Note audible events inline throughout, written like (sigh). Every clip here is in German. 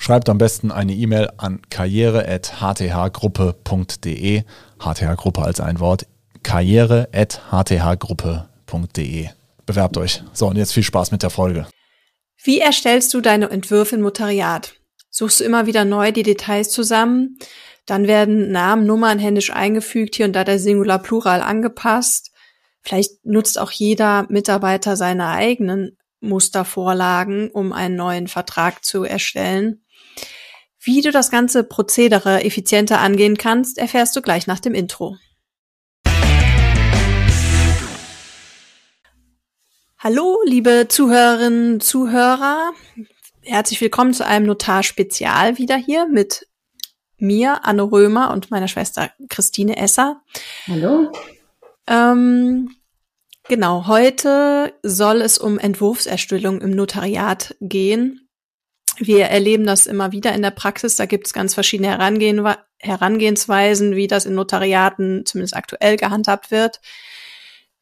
Schreibt am besten eine E-Mail an karriere.hthgruppe.de. HTH-Gruppe als ein Wort. karriere.hthgruppe.de. Bewerbt euch. So, und jetzt viel Spaß mit der Folge. Wie erstellst du deine Entwürfe im Notariat? Suchst du immer wieder neu die Details zusammen? Dann werden Namen, Nummern händisch eingefügt, hier und da der Singular Plural angepasst. Vielleicht nutzt auch jeder Mitarbeiter seine eigenen Mustervorlagen, um einen neuen Vertrag zu erstellen. Wie du das ganze Prozedere effizienter angehen kannst, erfährst du gleich nach dem Intro. Hallo, liebe Zuhörerinnen, Zuhörer. Herzlich willkommen zu einem Notar-Spezial wieder hier mit mir, Anne Römer und meiner Schwester Christine Esser. Hallo. Ähm, genau, heute soll es um Entwurfserstellung im Notariat gehen. Wir erleben das immer wieder in der Praxis. Da gibt es ganz verschiedene Herangehen, Herangehensweisen, wie das in Notariaten zumindest aktuell gehandhabt wird.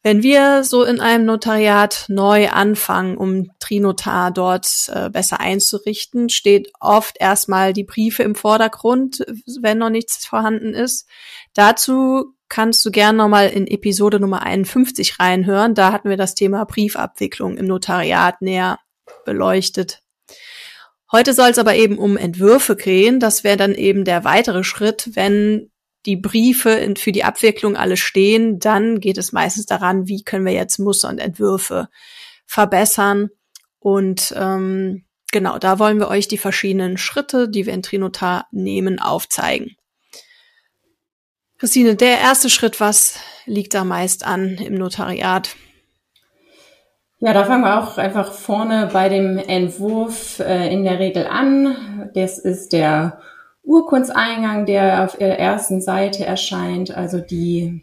Wenn wir so in einem Notariat neu anfangen, um Trinotar dort äh, besser einzurichten, steht oft erstmal die Briefe im Vordergrund, wenn noch nichts vorhanden ist. Dazu kannst du gern nochmal in Episode Nummer 51 reinhören. Da hatten wir das Thema Briefabwicklung im Notariat näher beleuchtet. Heute soll es aber eben um Entwürfe gehen. Das wäre dann eben der weitere Schritt, wenn die Briefe für die Abwicklung alle stehen, dann geht es meistens daran, wie können wir jetzt Muster und Entwürfe verbessern. Und ähm, genau, da wollen wir euch die verschiedenen Schritte, die wir in Trinotar nehmen, aufzeigen. Christine, der erste Schritt, was liegt da meist an im Notariat? Ja, da fangen wir auch einfach vorne bei dem Entwurf äh, in der Regel an. Das ist der Urkundseingang, der auf der ersten Seite erscheint, also die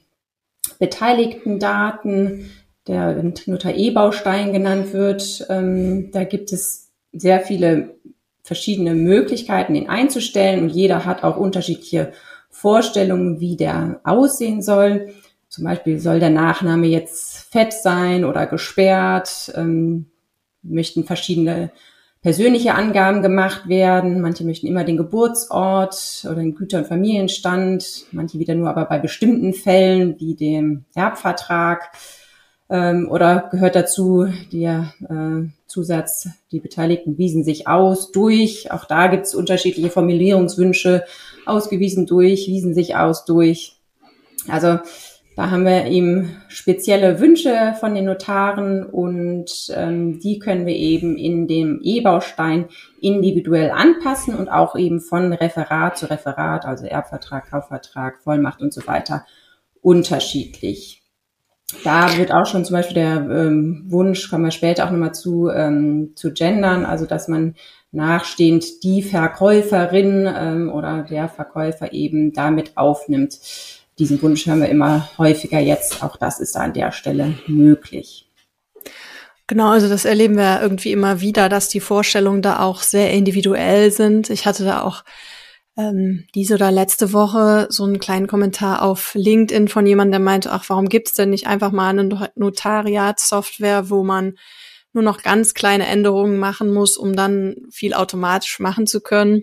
beteiligten Daten, der Notar E-Baustein genannt wird. Ähm, da gibt es sehr viele verschiedene Möglichkeiten, den einzustellen und jeder hat auch unterschiedliche Vorstellungen, wie der aussehen soll. Zum Beispiel soll der Nachname jetzt fett sein oder gesperrt, ähm, möchten verschiedene persönliche Angaben gemacht werden. Manche möchten immer den Geburtsort oder den Güter- und Familienstand, manche wieder nur aber bei bestimmten Fällen wie dem Erbvertrag. Ähm, oder gehört dazu der äh, Zusatz, die Beteiligten wiesen sich aus durch. Auch da gibt es unterschiedliche Formulierungswünsche. Ausgewiesen durch, wiesen sich aus durch. Also da haben wir eben spezielle Wünsche von den Notaren und ähm, die können wir eben in dem E-Baustein individuell anpassen und auch eben von Referat zu Referat, also Erbvertrag, Kaufvertrag, Vollmacht und so weiter, unterschiedlich. Da wird auch schon zum Beispiel der ähm, Wunsch, kommen wir später auch nochmal zu, ähm, zu gendern, also dass man nachstehend die Verkäuferin ähm, oder der Verkäufer eben damit aufnimmt diesen Wunsch hören wir immer häufiger jetzt. Auch das ist an der Stelle möglich. Genau, also das erleben wir irgendwie immer wieder, dass die Vorstellungen da auch sehr individuell sind. Ich hatte da auch ähm, diese oder letzte Woche so einen kleinen Kommentar auf LinkedIn von jemandem, der meinte, ach, warum gibt's denn nicht einfach mal eine Notariatssoftware, wo man nur noch ganz kleine Änderungen machen muss, um dann viel automatisch machen zu können.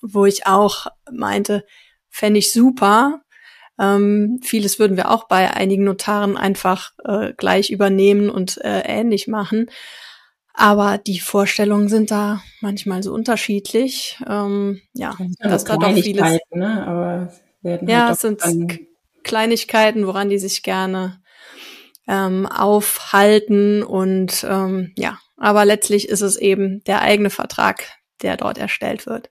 Wo ich auch meinte, fände ich super, ähm, vieles würden wir auch bei einigen Notaren einfach äh, gleich übernehmen und äh, ähnlich machen. Aber die Vorstellungen sind da manchmal so unterschiedlich. Ähm, ja, dass da doch vieles. Ne? Aber werden ja, halt es sind Kleinigkeiten, woran die sich gerne ähm, aufhalten und ähm, ja, aber letztlich ist es eben der eigene Vertrag, der dort erstellt wird.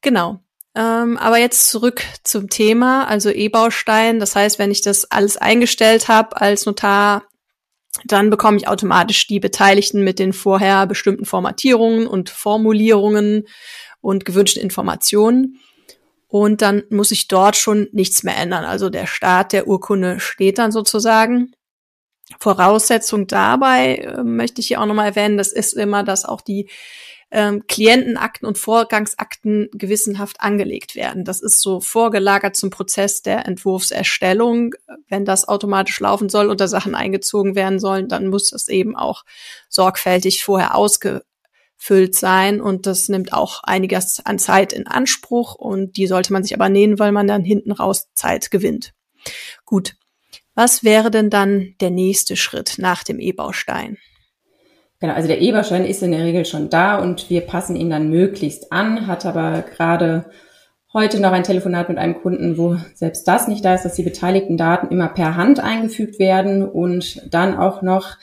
Genau. Ähm, aber jetzt zurück zum Thema, also E-Baustein. Das heißt, wenn ich das alles eingestellt habe als Notar, dann bekomme ich automatisch die Beteiligten mit den vorher bestimmten Formatierungen und Formulierungen und gewünschten Informationen. Und dann muss ich dort schon nichts mehr ändern. Also der Start der Urkunde steht dann sozusagen. Voraussetzung dabei äh, möchte ich hier auch nochmal erwähnen, das ist immer, dass auch die ähm, Klientenakten und Vorgangsakten gewissenhaft angelegt werden. Das ist so vorgelagert zum Prozess der Entwurfserstellung. Wenn das automatisch laufen soll und da Sachen eingezogen werden sollen, dann muss das eben auch sorgfältig vorher ausgefüllt sein und das nimmt auch einiges an Zeit in Anspruch und die sollte man sich aber nehmen, weil man dann hinten raus Zeit gewinnt. Gut. Was wäre denn dann der nächste Schritt nach dem E-Baustein? Genau, also der Eberschein ist in der Regel schon da und wir passen ihn dann möglichst an, hat aber gerade heute noch ein Telefonat mit einem Kunden, wo selbst das nicht da ist, dass die beteiligten Daten immer per Hand eingefügt werden und dann auch noch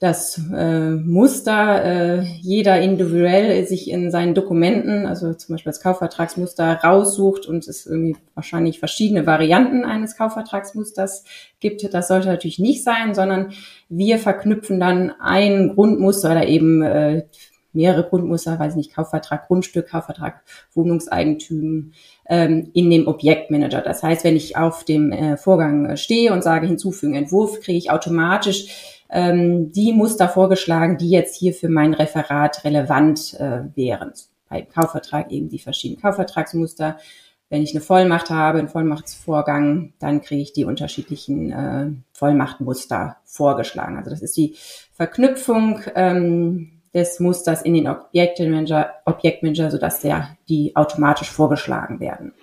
das äh, Muster äh, jeder individuell sich in seinen Dokumenten, also zum Beispiel das Kaufvertragsmuster, raussucht und es irgendwie wahrscheinlich verschiedene Varianten eines Kaufvertragsmusters gibt. Das sollte natürlich nicht sein, sondern wir verknüpfen dann ein Grundmuster oder eben äh, mehrere Grundmuster, weiß nicht, Kaufvertrag Grundstück, Kaufvertrag Wohnungseigentum ähm, in dem Objektmanager. Das heißt, wenn ich auf dem äh, Vorgang stehe und sage hinzufügen Entwurf, kriege ich automatisch ähm, die Muster vorgeschlagen, die jetzt hier für mein Referat relevant äh, wären. Bei Kaufvertrag eben die verschiedenen Kaufvertragsmuster. Wenn ich eine Vollmacht habe, einen Vollmachtsvorgang, dann kriege ich die unterschiedlichen äh, Vollmachtmuster vorgeschlagen. Also das ist die Verknüpfung ähm, des Musters in den Objektmanager, Objektmanager, sodass der, die automatisch vorgeschlagen werden.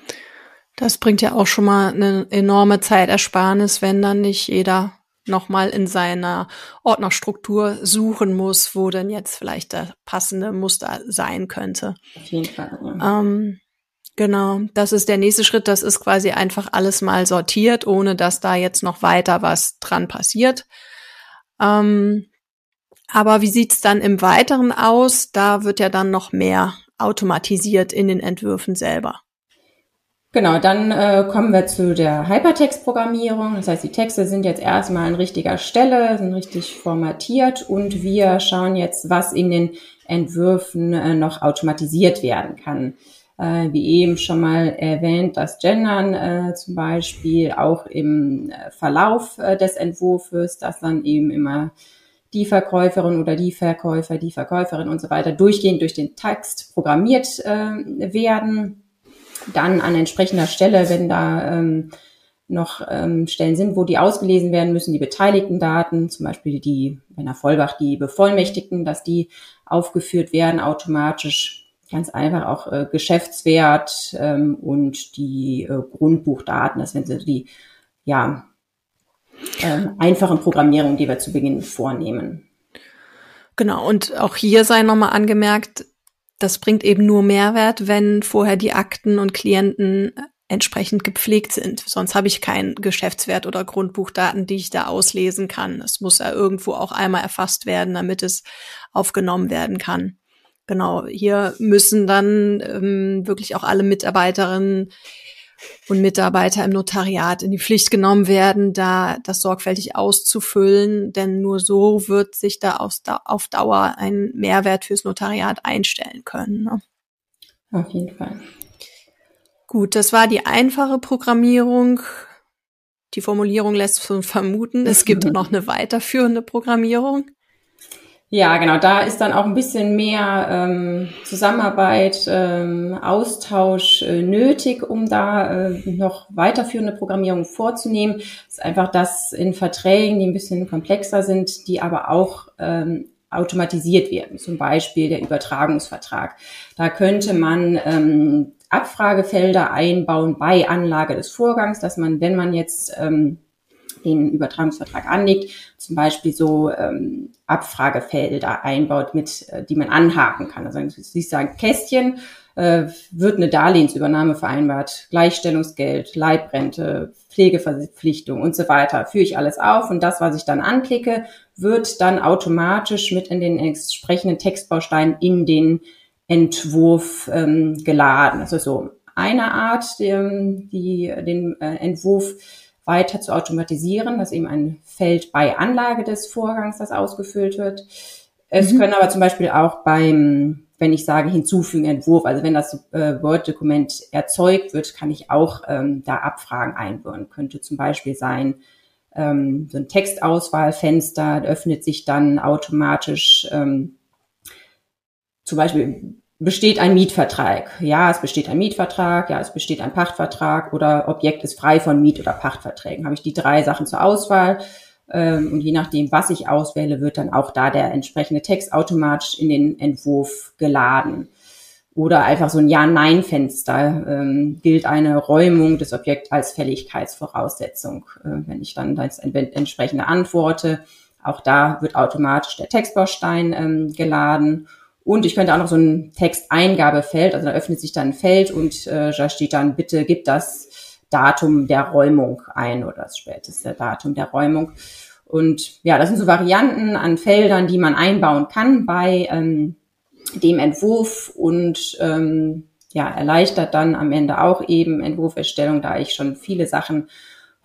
Das bringt ja auch schon mal eine enorme Zeitersparnis, wenn dann nicht jeder nochmal in seiner Ordnerstruktur suchen muss, wo denn jetzt vielleicht der passende Muster sein könnte. Auf jeden Fall. Ja. Ähm, genau, das ist der nächste Schritt. Das ist quasi einfach alles mal sortiert, ohne dass da jetzt noch weiter was dran passiert. Ähm, aber wie sieht's dann im Weiteren aus? Da wird ja dann noch mehr automatisiert in den Entwürfen selber. Genau, dann äh, kommen wir zu der Hypertext-Programmierung. Das heißt, die Texte sind jetzt erstmal an richtiger Stelle, sind richtig formatiert und wir schauen jetzt, was in den Entwürfen äh, noch automatisiert werden kann. Äh, wie eben schon mal erwähnt, das Gendern äh, zum Beispiel auch im äh, Verlauf äh, des Entwurfs, dass dann eben immer die Verkäuferin oder die Verkäufer, die Verkäuferin und so weiter durchgehend durch den Text programmiert äh, werden dann an entsprechender Stelle, wenn da ähm, noch ähm, Stellen sind, wo die ausgelesen werden müssen, die beteiligten Daten, zum Beispiel die, wenn er Vollbach die Bevollmächtigten, dass die aufgeführt werden automatisch. Ganz einfach auch äh, Geschäftswert ähm, und die äh, Grundbuchdaten, das sind so die ja, äh, einfachen Programmierungen, die wir zu Beginn vornehmen. Genau, und auch hier sei nochmal angemerkt, das bringt eben nur Mehrwert, wenn vorher die Akten und Klienten entsprechend gepflegt sind. Sonst habe ich keinen Geschäftswert oder Grundbuchdaten, die ich da auslesen kann. Es muss ja irgendwo auch einmal erfasst werden, damit es aufgenommen werden kann. Genau, hier müssen dann ähm, wirklich auch alle Mitarbeiterinnen und Mitarbeiter im Notariat in die Pflicht genommen werden, da das sorgfältig auszufüllen, denn nur so wird sich da auf Dauer ein Mehrwert fürs Notariat einstellen können. Ne? Auf jeden Fall. Gut, das war die einfache Programmierung. Die Formulierung lässt vermuten, es gibt (laughs) noch eine weiterführende Programmierung. Ja, genau. Da ist dann auch ein bisschen mehr ähm, Zusammenarbeit, ähm, Austausch äh, nötig, um da äh, noch weiterführende Programmierung vorzunehmen. Das ist einfach das in Verträgen, die ein bisschen komplexer sind, die aber auch ähm, automatisiert werden. Zum Beispiel der Übertragungsvertrag. Da könnte man ähm, Abfragefelder einbauen bei Anlage des Vorgangs, dass man, wenn man jetzt ähm, den Übertragungsvertrag anlegt, zum Beispiel so ähm, Abfragefelder einbaut, mit, äh, die man anhaken kann. Also Sie sagen Kästchen, äh, wird eine Darlehensübernahme vereinbart, Gleichstellungsgeld, Leibrente, Pflegeverpflichtung und so weiter. Führe ich alles auf und das, was ich dann anklicke, wird dann automatisch mit in den entsprechenden Textbausteinen in den Entwurf ähm, geladen. Also so eine Art, die, die den äh, Entwurf weiter zu automatisieren, dass eben ein Feld bei Anlage des Vorgangs, das ausgefüllt wird. Es mhm. können aber zum Beispiel auch beim wenn ich sage hinzufügen Entwurf, also wenn das äh, Word-Dokument erzeugt wird, kann ich auch ähm, da Abfragen einbauen. Könnte zum Beispiel sein, ähm, so ein Textauswahlfenster öffnet sich dann automatisch. Ähm, zum Beispiel besteht ein Mietvertrag. Ja, es besteht ein Mietvertrag, ja, es besteht ein Pachtvertrag oder Objekt ist frei von Miet- oder Pachtverträgen. Habe ich die drei Sachen zur Auswahl. Ähm, und je nachdem, was ich auswähle, wird dann auch da der entsprechende Text automatisch in den Entwurf geladen. Oder einfach so ein Ja-Nein-Fenster. Ähm, gilt eine Räumung des Objekts als Fälligkeitsvoraussetzung. Äh, wenn ich dann das entsprechende antworte, auch da wird automatisch der Textbaustein ähm, geladen. Und ich könnte auch noch so ein Texteingabefeld, also da öffnet sich dann ein Feld und äh, da steht dann, bitte gib das Datum der Räumung ein oder das späteste Datum der Räumung. Und ja, das sind so Varianten an Feldern, die man einbauen kann bei ähm, dem Entwurf und ähm, ja, erleichtert dann am Ende auch eben Entwurferstellung, da ich schon viele Sachen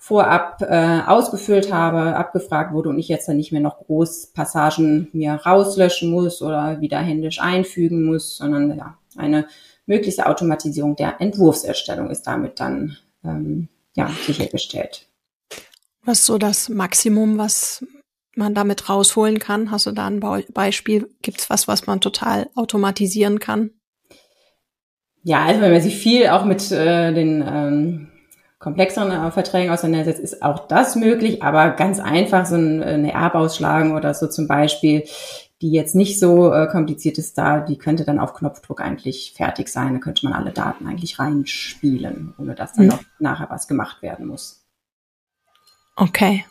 vorab äh, ausgefüllt habe, abgefragt wurde und ich jetzt dann nicht mehr noch groß Passagen mir rauslöschen muss oder wieder händisch einfügen muss, sondern ja, eine möglichste Automatisierung der Entwurfserstellung ist damit dann ähm, ja, sichergestellt. Was ist so das Maximum, was man damit rausholen kann? Hast du da ein Beispiel? Gibt es was, was man total automatisieren kann? Ja, also wenn man sich viel auch mit äh, den ähm, komplexeren äh, Verträgen auseinandersetzt, ist auch das möglich, aber ganz einfach so ein, eine Erbauslagen oder so zum Beispiel, die jetzt nicht so äh, kompliziert ist da, die könnte dann auf Knopfdruck eigentlich fertig sein. Da könnte man alle Daten eigentlich reinspielen, ohne dass dann mhm. noch nachher was gemacht werden muss. Okay.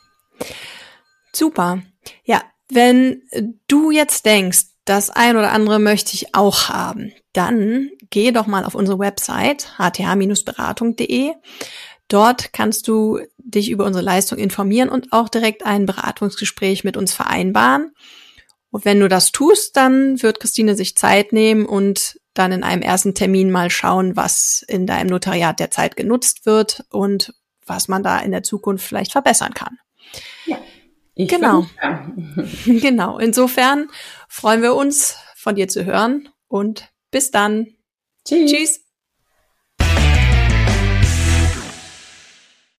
Super. Ja, wenn du jetzt denkst, das ein oder andere möchte ich auch haben, dann geh doch mal auf unsere Website hth-beratung.de. Dort kannst du dich über unsere Leistung informieren und auch direkt ein Beratungsgespräch mit uns vereinbaren. Und wenn du das tust, dann wird Christine sich Zeit nehmen und dann in einem ersten Termin mal schauen, was in deinem Notariat derzeit genutzt wird und was man da in der Zukunft vielleicht verbessern kann. Ja. Genau. (laughs) genau. Insofern freuen wir uns, von dir zu hören und bis dann. Tschüss. Tschüss.